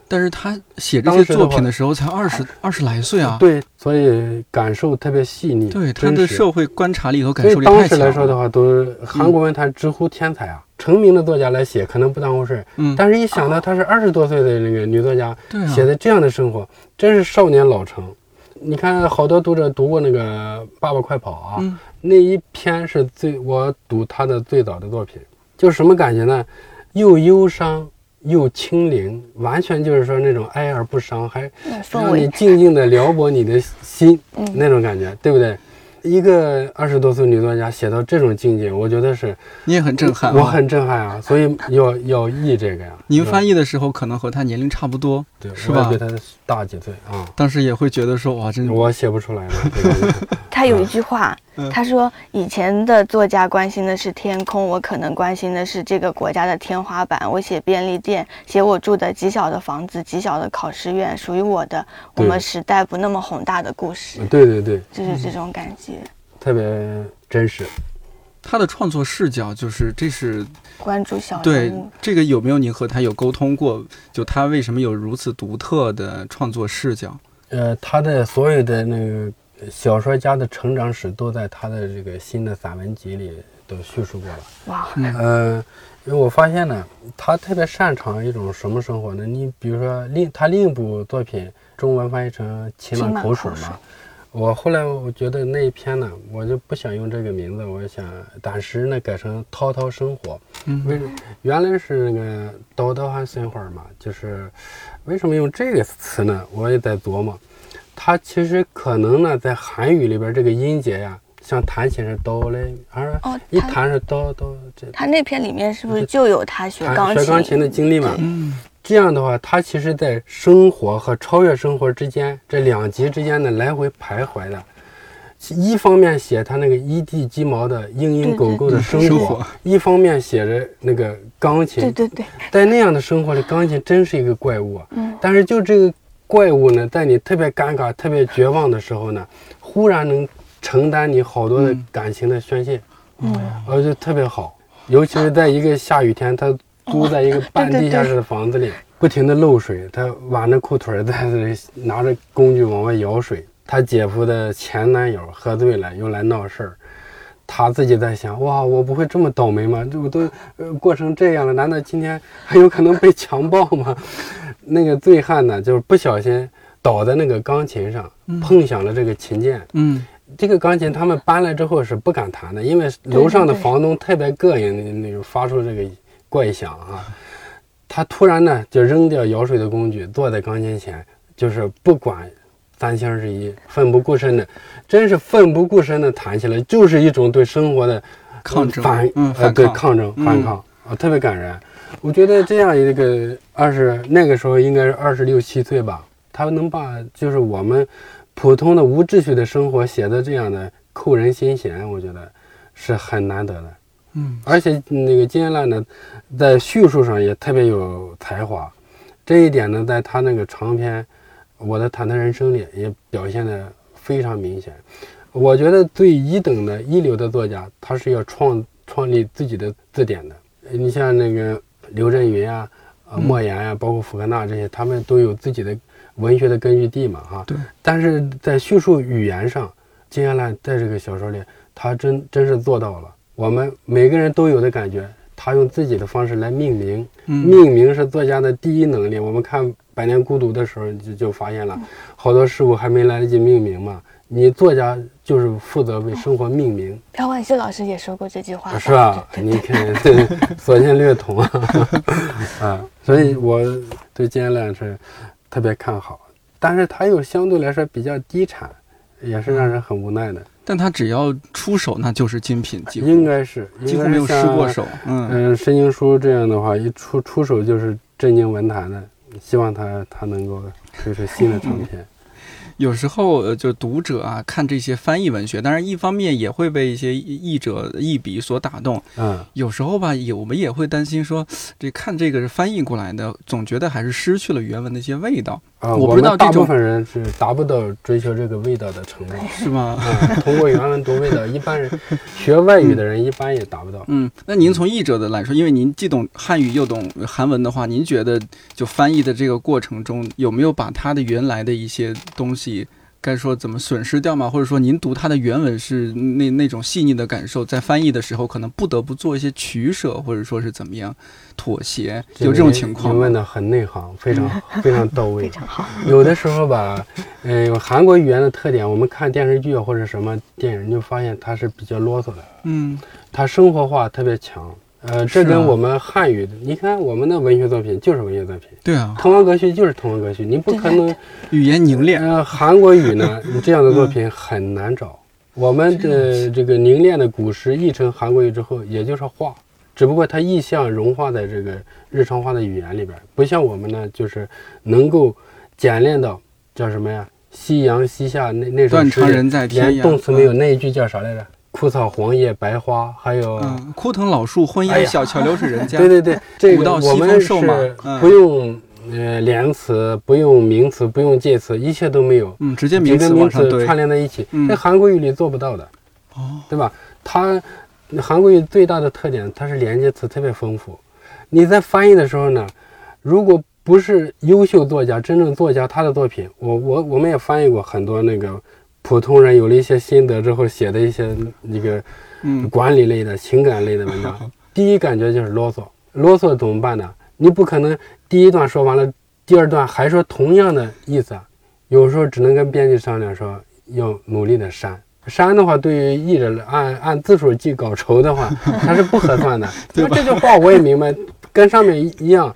但是他写这些作品的时候才二十二十来岁啊。对，所以感受特别细腻。对，他的社会观察力和感受力太当时。来说的话，都韩国文坛直呼天才啊！成名的作家来写可能不当回事，嗯，但是一想到她是二十多岁的那个女作家啊，写的这样的生活，真是少年老成。你看，好多读者读过那个《爸爸快跑》啊，嗯那一篇是最我读他的最早的作品，就什么感觉呢？又忧伤又清灵，完全就是说那种哀而不伤，还让你，静静的撩拨你的心，嗯那种感觉，对不对？一个二十多岁女作家写到这种境界，我觉得是你也很震撼、啊。我很震撼啊！所以要要译这个呀。您翻译译的时候可能和他年龄差不多，对，是吧比他大几岁啊，当时也会觉得说哇，真我写不出来了。这个他有一句话嗯，他说以前的作家关心的是天空，我可能关心的是这个国家的天花板。我写便利店，写我住的极小的房子，极小的考试院，属于我的我们时代不那么宏大的故事，对对对，就是这种感觉。特别真实。他的创作视角就是这是关注小对，这个有没有你和他有沟通过？就他为什么有如此独特的创作视角？呃，他的所有的那个小说家的成长史都在他的这个新的散文集里都叙述过了。哇，呃，因为我发现呢，他特别擅长一种什么生活呢？你比如说另他另一部作品中文翻译成《勤勤满满口水嘛。我后来我觉得那一篇呢，我就不想用这个名字，我想暂时呢改成《滔滔生活》。嗯为原来是那个“叨叨还生活”嘛，就是为什么用这个词呢？我也在琢磨，它其实可能呢在韩语里边这个音节呀，像弹琴是哆嘞，而哦，一弹是哆哆这。他那篇里面是不是就有他学钢琴？学钢琴的经历嘛。嗯这样的话，他其实在生活和超越生活之间这两极之间呢来回徘徊的。一方面写他那个一地鸡毛的蝇营狗苟的生活，一方面写着那个钢琴。对对对，在那样的生活里，钢琴真是一个怪物啊。嗯，但是就这个怪物呢，在你特别尴尬、特别绝望的时候呢，忽然能承担你好多的嗯感情的宣泄，嗯，我觉得特别好。尤其是在一个下雨天，他租在一个半地下室的房子里，不停的漏水，他挽着裤腿儿在那里拿着工具往外舀水。他姐夫的前男友喝醉了，又来闹事儿。他自己在想：哇，我不会这么倒霉吗？这我都呃过成这样了，难道今天还有可能被强暴吗？那个醉汉呢，就是不小心倒在那个钢琴上，碰响了这个琴键。嗯这个钢琴他们搬来之后是不敢弹的，因为楼上的房东特别膈应那那种发出这个怪响啊。他突然呢就扔掉舀水的工具，坐在钢琴前，就是不管三七二十一，奋不顾身的，真是奋不顾身的弹起来，就是一种对生活的抗争反嗯呃对抗抗争嗯反抗啊，特别感人。我觉得这样一个二十那个时候应该是二十六七岁吧，他能把就是我们普通的无秩序的生活写的这样的扣人心弦，我觉得是很难得的。嗯而且那个金燕兰呢，在叙述上也特别有才华，这一点呢，在他那个长篇《我的忐忑人生》里也表现的非常明显。我觉得最一等的一流的作家，他是要创创立自己的字典的。你像那个刘震云啊、呃嗯莫言呀、包括福克纳这些，他们都有自己的文学的根据地嘛，哈。对。但是在叙述语言上，金燕兰在这个小说里，他真真是做到了。我们每个人都有的感觉，他用自己的方式来命名，嗯命名是作家的第一能力。我们看百年孤独》的时候就就发现了，好多事物还没来得及命名嘛。你作家就是负责为生活命名，朴婉熙老师也说过这句话，是 吧？你看，所见 略同啊，啊，所以我对金爱兰是特别看好，但是他又相对来说比较低产，也是让人很无奈的。但他只要出手，那就是精品，几乎应该是几乎没有失过手。嗯嗯，申经书这样的话，一出出手就是震惊文坛的，希望他他能够推出新的长篇。有时候，呃，就读者啊，看这些翻译文学，当然一方面也会被一些译者译笔所打动。嗯，有时候吧，也我们也会担心说，这看这个是翻译过来的，总觉得还是失去了原文的一些味道。啊，我不知道大部分人是达不到追求这个味道的程度，是吗？嗯，通过原文读味道，一般人学外语的人一般也达不到。嗯，那您从译者的来说，因为您既懂汉语又懂韩文的话，您觉得就翻译的这个过程中，有没有把它的原来的一些东西？该说怎么损失掉吗？或者说您读它的原文是那那种细腻的感受，在翻译的时候可能不得不做一些取舍，或者说是怎么样妥协？有这种情况？您问的很内行，非常 非常到位，非常好。有的时候吧，嗯，韩国语言的特点，我们看电视剧或者什么电影，就发现它是比较啰嗦的，嗯，它生活化特别强。呃，这跟我们汉语的，你看我们的文学作品就是文学作品，对啊，滕王阁序就是滕王阁序，你不可能 语言凝练。呃，韩国语呢，你这样的作品很难找。我们的这个凝练的古诗译成韩国语之后，也就是画，只不过它意象融化在这个日常化的语言里边，不像我们呢，就是能够简练到叫什么呀？夕阳西下那那首诗，连动词没有，那一句叫啥来着？枯草黄叶白花，还有枯藤老树昏鸦，小桥流水人家。对对对，这个我们是不用呃连词，不用名词，不用介词，一切都没有。嗯，直接名词名词串联在一起，在韩国语里做不到的。哦，对吧？它韩国语最大的特点，它是连接词特别丰富。你在翻译的时候呢，如果不是优秀作家，真正作家他的作品，我我我们也翻译过很多那个。普通人有了一些心得之后写的一些那个，嗯，管理类的情感类的文章，第一感觉就是啰嗦，啰嗦怎么办呢？你不可能第一段说完了，第二段还说同样的意思，有时候只能跟编辑商量说要努力的删，删的话对于译者按按字数计稿酬的话，它是不合算的。因为这句话我也明白，跟上面一样，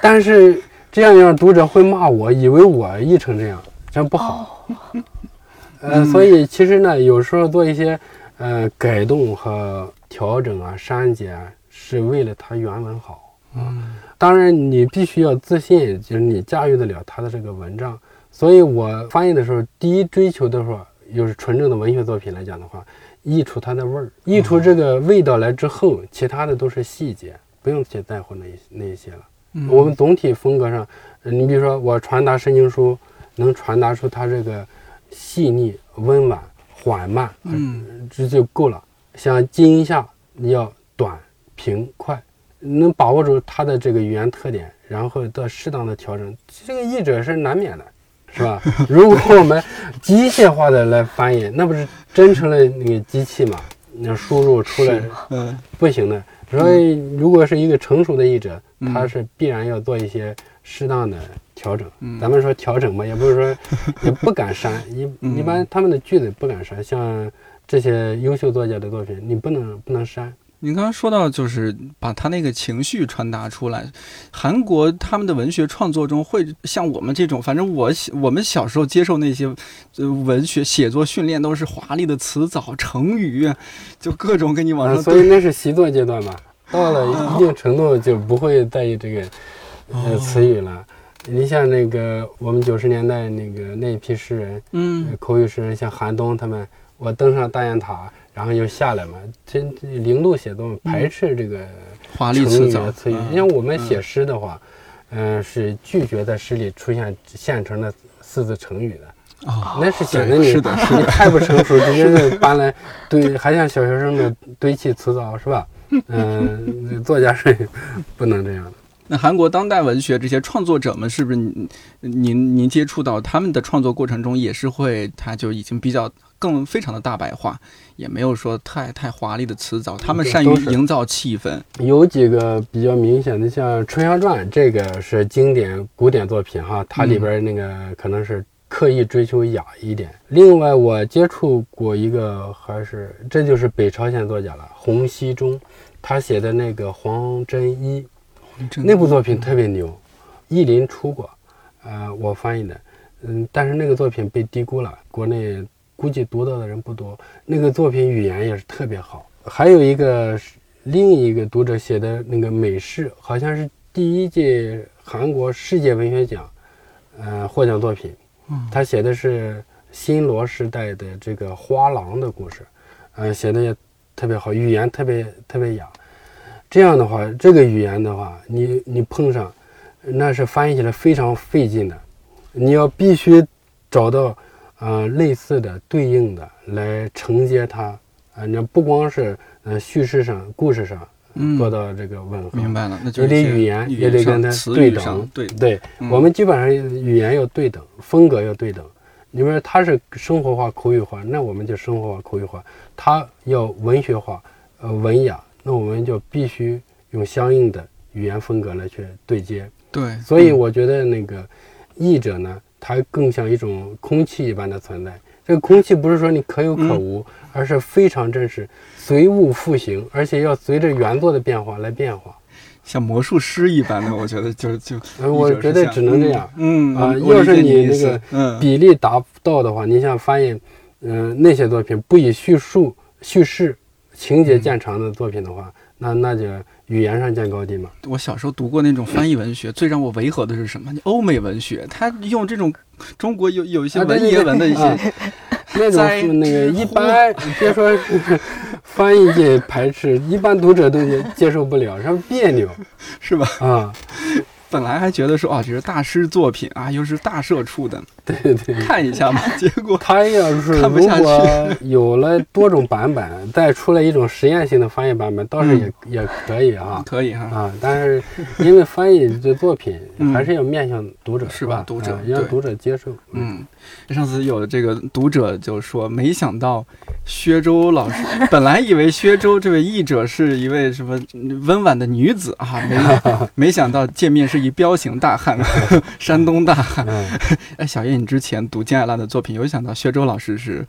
但是这样让读者会骂我，以为我译成这样，这样不好。呃，所以其实呢，有时候做一些呃改动和调整啊、删减啊，是为了它原文好。嗯，当然你必须要自信，就是你驾驭得了它的这个文章。所以我翻译的时候，第一追求的话，又是纯正的文学作品来讲的话，溢出它的味儿，溢出这个味道来之后，其他的都是细节，不用去在乎那那一些了。我们总体风格上，你比如说我传达申经书，能传达出它这个。细腻、温婉、缓慢，嗯，这就够了。像金夏，你要短、平、快，能把握住它的这个语言特点，然后到适当的调整，这个译者是难免的，是吧？如果我们机械化的来翻译，那不是真成了那个机器嘛？那输入出来，嗯，不行的。所以，如果是一个成熟的译者，他是必然要做一些适当的。调整，咱们说调整嘛，也不是说 也不敢删，一一般他们的句子不敢删，像这些优秀作家的作品，你不能不能删。你刚刚说到就是把他那个情绪传达出来，韩国他们的文学创作中会像我们这种，反正我我们小时候接受那些文学写作训练都是华丽的词藻、成语，就各种给你往上。所以那是习作阶段吧，到了一定程度就不会在意这个呃词语了。你像那个我们九十年代那个那一批诗人，嗯，口语诗人，像韩东他们，我登上大雁塔，然后又下来嘛，这零度写作排斥这个华丽词藻词语。你像我们写诗的话，嗯，是拒绝在诗里出现现成的四字成语的，哦，那是显得你是的，你太不成熟，直接就搬来堆，还像小学生的堆砌词藻是吧？嗯，作家是不能这样的。那韩国当代文学这些创作者们，是不是您您您接触到他们的创作过程中，也是会他就已经比较更非常的大白话，也没有说太太华丽的词藻，他们善于营造气氛。有几个比较明显的，像《春香传》，这个是经典古典作品哈，它里边那个可能是刻意追求雅一点。另外，我接触过一个，还是这就是北朝鲜作家了，洪熙中，他写的那个《黄真一》，那部作品特别牛，译林出过，呃，我翻译的。嗯，但是那个作品被低估了，国内估计读到的人不多。那个作品语言也是特别好。还有一个另一个读者写的那个美式，好像是第一届韩国世界文学奖，呃，获奖作品。他写的是新罗时代的这个花郎的故事，呃，写的也特别好，语言特别特别雅。这样的话，这个语言的话，你你碰上，那是翻译起来非常费劲的。你要必须找到，呃，类似的、对应的来承接它，啊，你不光是呃叙事上、故事上做到这个吻合，明白了，那就得语言也得跟它对等，对对，我们基本上语言要对等，风格要对等。你说它是生活化、口语化，那我们就生活化、口语化；它要文学化、呃文雅，那我们就必须用相应的语言风格来去对接。对，所以我觉得那个。译者呢，他更像一种空气一般的存在。这个空气不是说你可有可无，而是非常真实，随物复形，而且要随着原作的变化来变化，像魔术师一般的。我觉得就就，我觉得只能这样。嗯啊，要是你那个比例达不到的话，你像翻译，嗯，那些作品不以叙述、叙事、情节见长的作品的话，那那就。语言上见高低嘛。我小时候读过那种翻译文学，最让我违和的是什么？欧美文学，他用这种中国有有一些文言文的一些，那种那个一般别说翻译界排斥，一般读者都接受不了，是别扭，是吧？啊。本来还觉得说啊，这是大师作品啊，又是大社出的，对对，看一下嘛。结果他要是如果有了多种版本，再出来一种实验性的翻译版本，倒是也也可以啊，可以哈啊。但是因为翻译的作品还是要面向读者，是吧？读者让读者接受。嗯，上次有这个读者就说，没想到薛周老师，本来以为薛周这位译者是一位什么温婉的女子啊，没 没想到见面是。一彪形大汉，山东大汉。哎，小叶，你之前读金爱拉的作品，有想到薛舟老师是？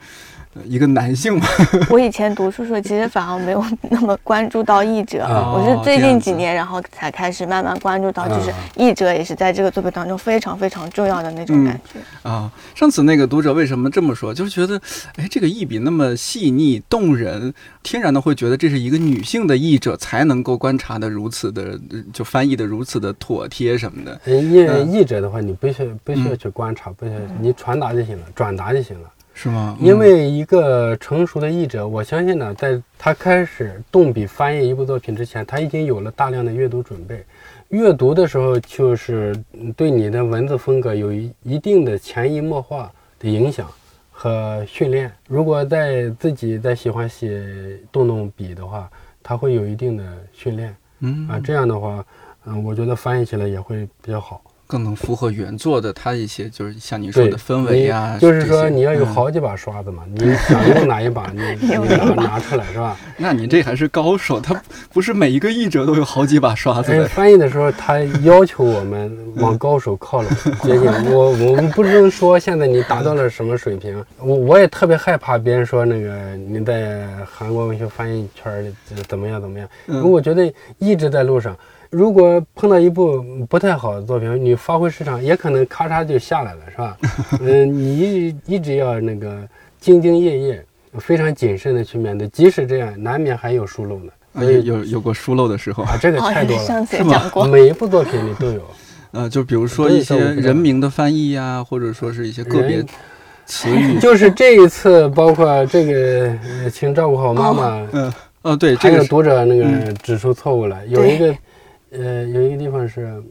一个男性嘛，我以前读书时候其实反而没有那么关注到译者，我是最近几年，然后才开始慢慢关注到，就是译者也是在这个作品当中非常非常重要的那种感觉啊。上次那个读者为什么这么说？就是觉得，哎，这个译笔那么细腻动人，天然的会觉得这是一个女性的译者才能够观察的如此的，就翻译的如此的妥帖什么的。译译者的话，你不需要不需要去观察，不需要你传达就行了，转达就行了。是吗？因为一个成熟的译者，我相信呢，在他开始动笔翻译一部作品之前，他已经有了大量的阅读准备。阅读的时候，就是对你的文字风格有一一定的潜移默化的影响和训练。如果在自己在喜欢写动动笔的话，他会有一定的训练。嗯啊，这样的话，嗯，我觉得翻译起来也会比较好。更能符合原作的，它一些就是像你说的氛围啊，就是说你要有好几把刷子嘛，你想用哪一把，你 你拿拿出来是吧？那你这还是高手，他不是每一个译者都有好几把刷子。翻译的时候，他要求我们往高手靠拢 接近。我我们不能说现在你达到了什么水平，我我也特别害怕别人说那个你在韩国文学翻译圈里怎么样怎么样。我觉得一直在路上。如果碰到一部不太好的作品，你发挥失常也可能咔嚓就下来了，是吧？嗯，你一直要那个兢兢业业，非常谨慎的去面对，即使这样，难免还有疏漏呢。所以有有过疏漏的时候啊，这个太多了，是吗？每一部作品里都有。呃，就比如说一些人名的翻译呀，或者说是一些个别词语。就是这一次，包括这个，请照顾好妈妈。嗯，哦，对，还有读者那个指出错误了，有一个。呃，有一个地方是，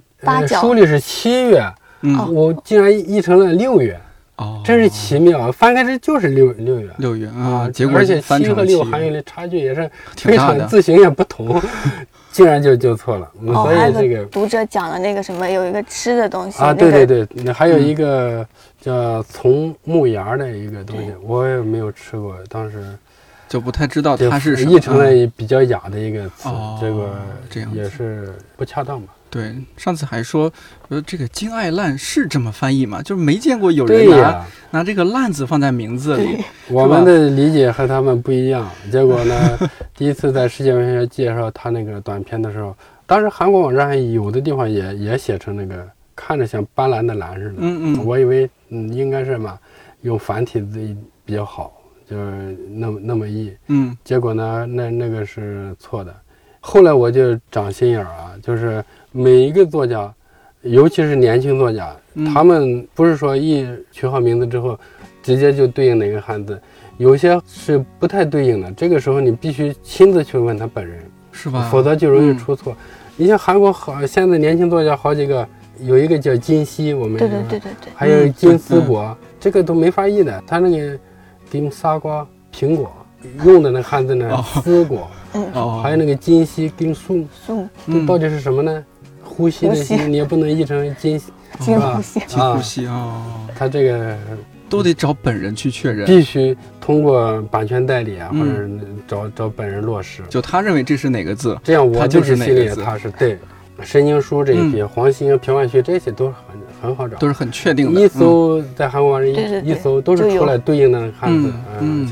书里是七月，嗯，我竟然译成了六月，哦，真是奇妙。翻开这就是六六月，六月啊，结果而且七和六含义的差距也是非常字形也不同，竟然就就错了。所以这个读者讲了那个什么，有一个吃的东西啊，对对对，还有一个叫从木芽的一个东西，我也没有吃过，当时就不太知道就它是什么译成了比较雅的一个词，哦这个这样也是不恰当吧？对，上次还说，呃，这个金爱烂是这么翻译吗？就是没见过有人拿、拿这个烂字放在名字里。我们的理解和他们不一样。结果呢，第一次在世界文学介绍他那个短片的时候，当时韩国网站上有的地方也也写成那个看着像斑斓的蓝似的，嗯嗯，我以为嗯应该是嘛，用繁体字比较好，就是那么那么译。嗯结果呢，那那个是错的。后来我就长心眼儿啊，就是每一个作家，尤其是年轻作家，嗯他们不是说一取好名字之后，直接就对应哪个汉字，有些是不太对应的。这个时候你必须亲自去问他本人，是吧？否则就容易嗯出错。你像韩国好，现在年轻作家好几个，有一个叫金熙，我们对对对对对，还有嗯金丝果，这个都没法译的。他那个金沙瓜苹果用的那个汉字呢哦，丝果，哦，还有那个金溪金树，送这嗯到底是什么呢？呼吸的吸，你也不能译成金，金是吧呼吸，进呼吸啊，他这个都得找本人去确认。必须通过版权代理啊，嗯或者找找本人落实。就他认为这是哪个字？这样我他就就是心里哪个字踏实。对，申经书这一批，黄兴、朴万旭这些都很很好找。都是很确定的。一嗯。搜在韩国网上一一搜都是出来对应的汉字嗯，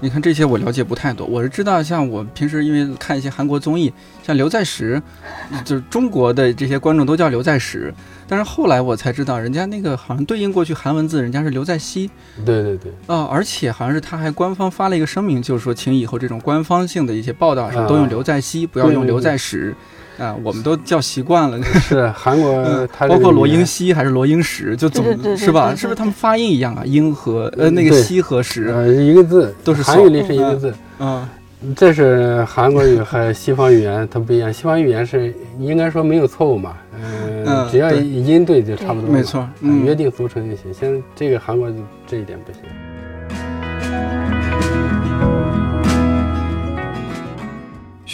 你看这些我了解不太多，我是知道，像我平时因为看一些韩国综艺，像刘在石，就是中国的这些观众都叫刘在石，但是后来我才知道，人家那个好像对应过去韩文字，人家是刘在熙。对对对，啊、而且好像是他还官方发了一个声明，就是说请以后这种官方性的一些报道上啊。都用刘在熙，不要用刘在石。啊，我们都叫习惯了，是韩国包括罗英熙，还是罗英石，就总是吧？是不是他们发音一样啊？英和呃那个对西和石，呃，一个字都是韩语里是一个字，嗯这是韩国语和西方语言它不一样。西方语言是应该说没有错误嘛，嗯呃，只要音对就差不多，没错约定俗成就行。现在这个韩国就这一点不行。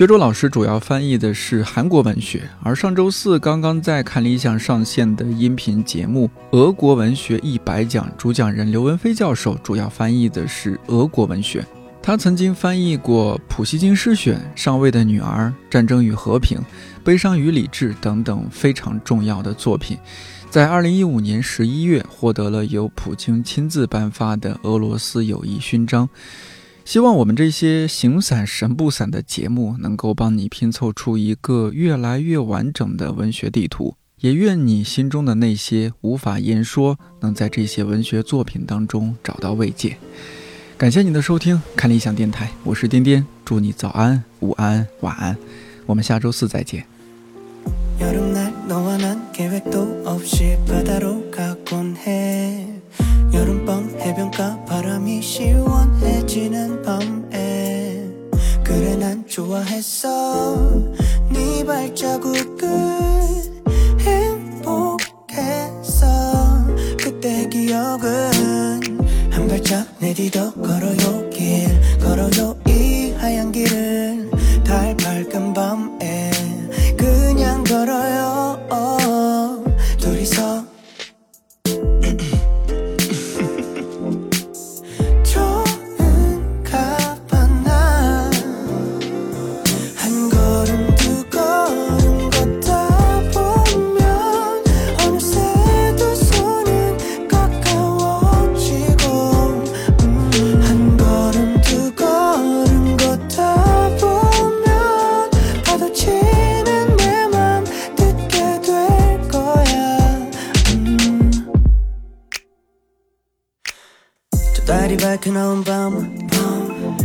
薛周老师主要翻译的是韩国文学，而上周四刚刚在看理想上线的音频节目《俄国文学一百讲》，主讲人刘文飞教授主要翻译的是俄国文学。他曾经翻译过《普希金诗选》《上尉的女儿》《战争与和平》《悲伤与理智》等等非常重要的作品。在二零一五年十一月，获得了由普京亲自颁发的俄罗斯友谊勋章。希望我们这些形散神不散的节目能够帮你拼凑出一个越来越完整的文学地图，也愿你心中的那些无法言说，能在这些文学作品当中找到慰藉。感谢你的收听，看理想电台，我是颠颠，祝你早安、午安、晚安，我们下周四再见。 여름날 너와 난 계획도 없이 바다로 가곤 해 여름밤 해변가 바람이 시원해지는 밤에 그래 난 좋아했어. 네 발자국은 행복했어. 그때 기억은 한 발짝 내디더 걸어요 길 걸어요 이 하얀 길을 밝혀놓은 밤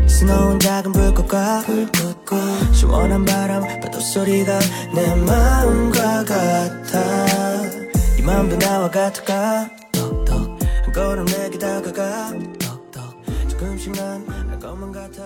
스노운 작은 불꽃과 시원한 바람 파도 소리가 내 마음과 같아. 네 맘도 나와 같을까? 한 걸음 내게 다가가. 조금씩 난알 것만 같아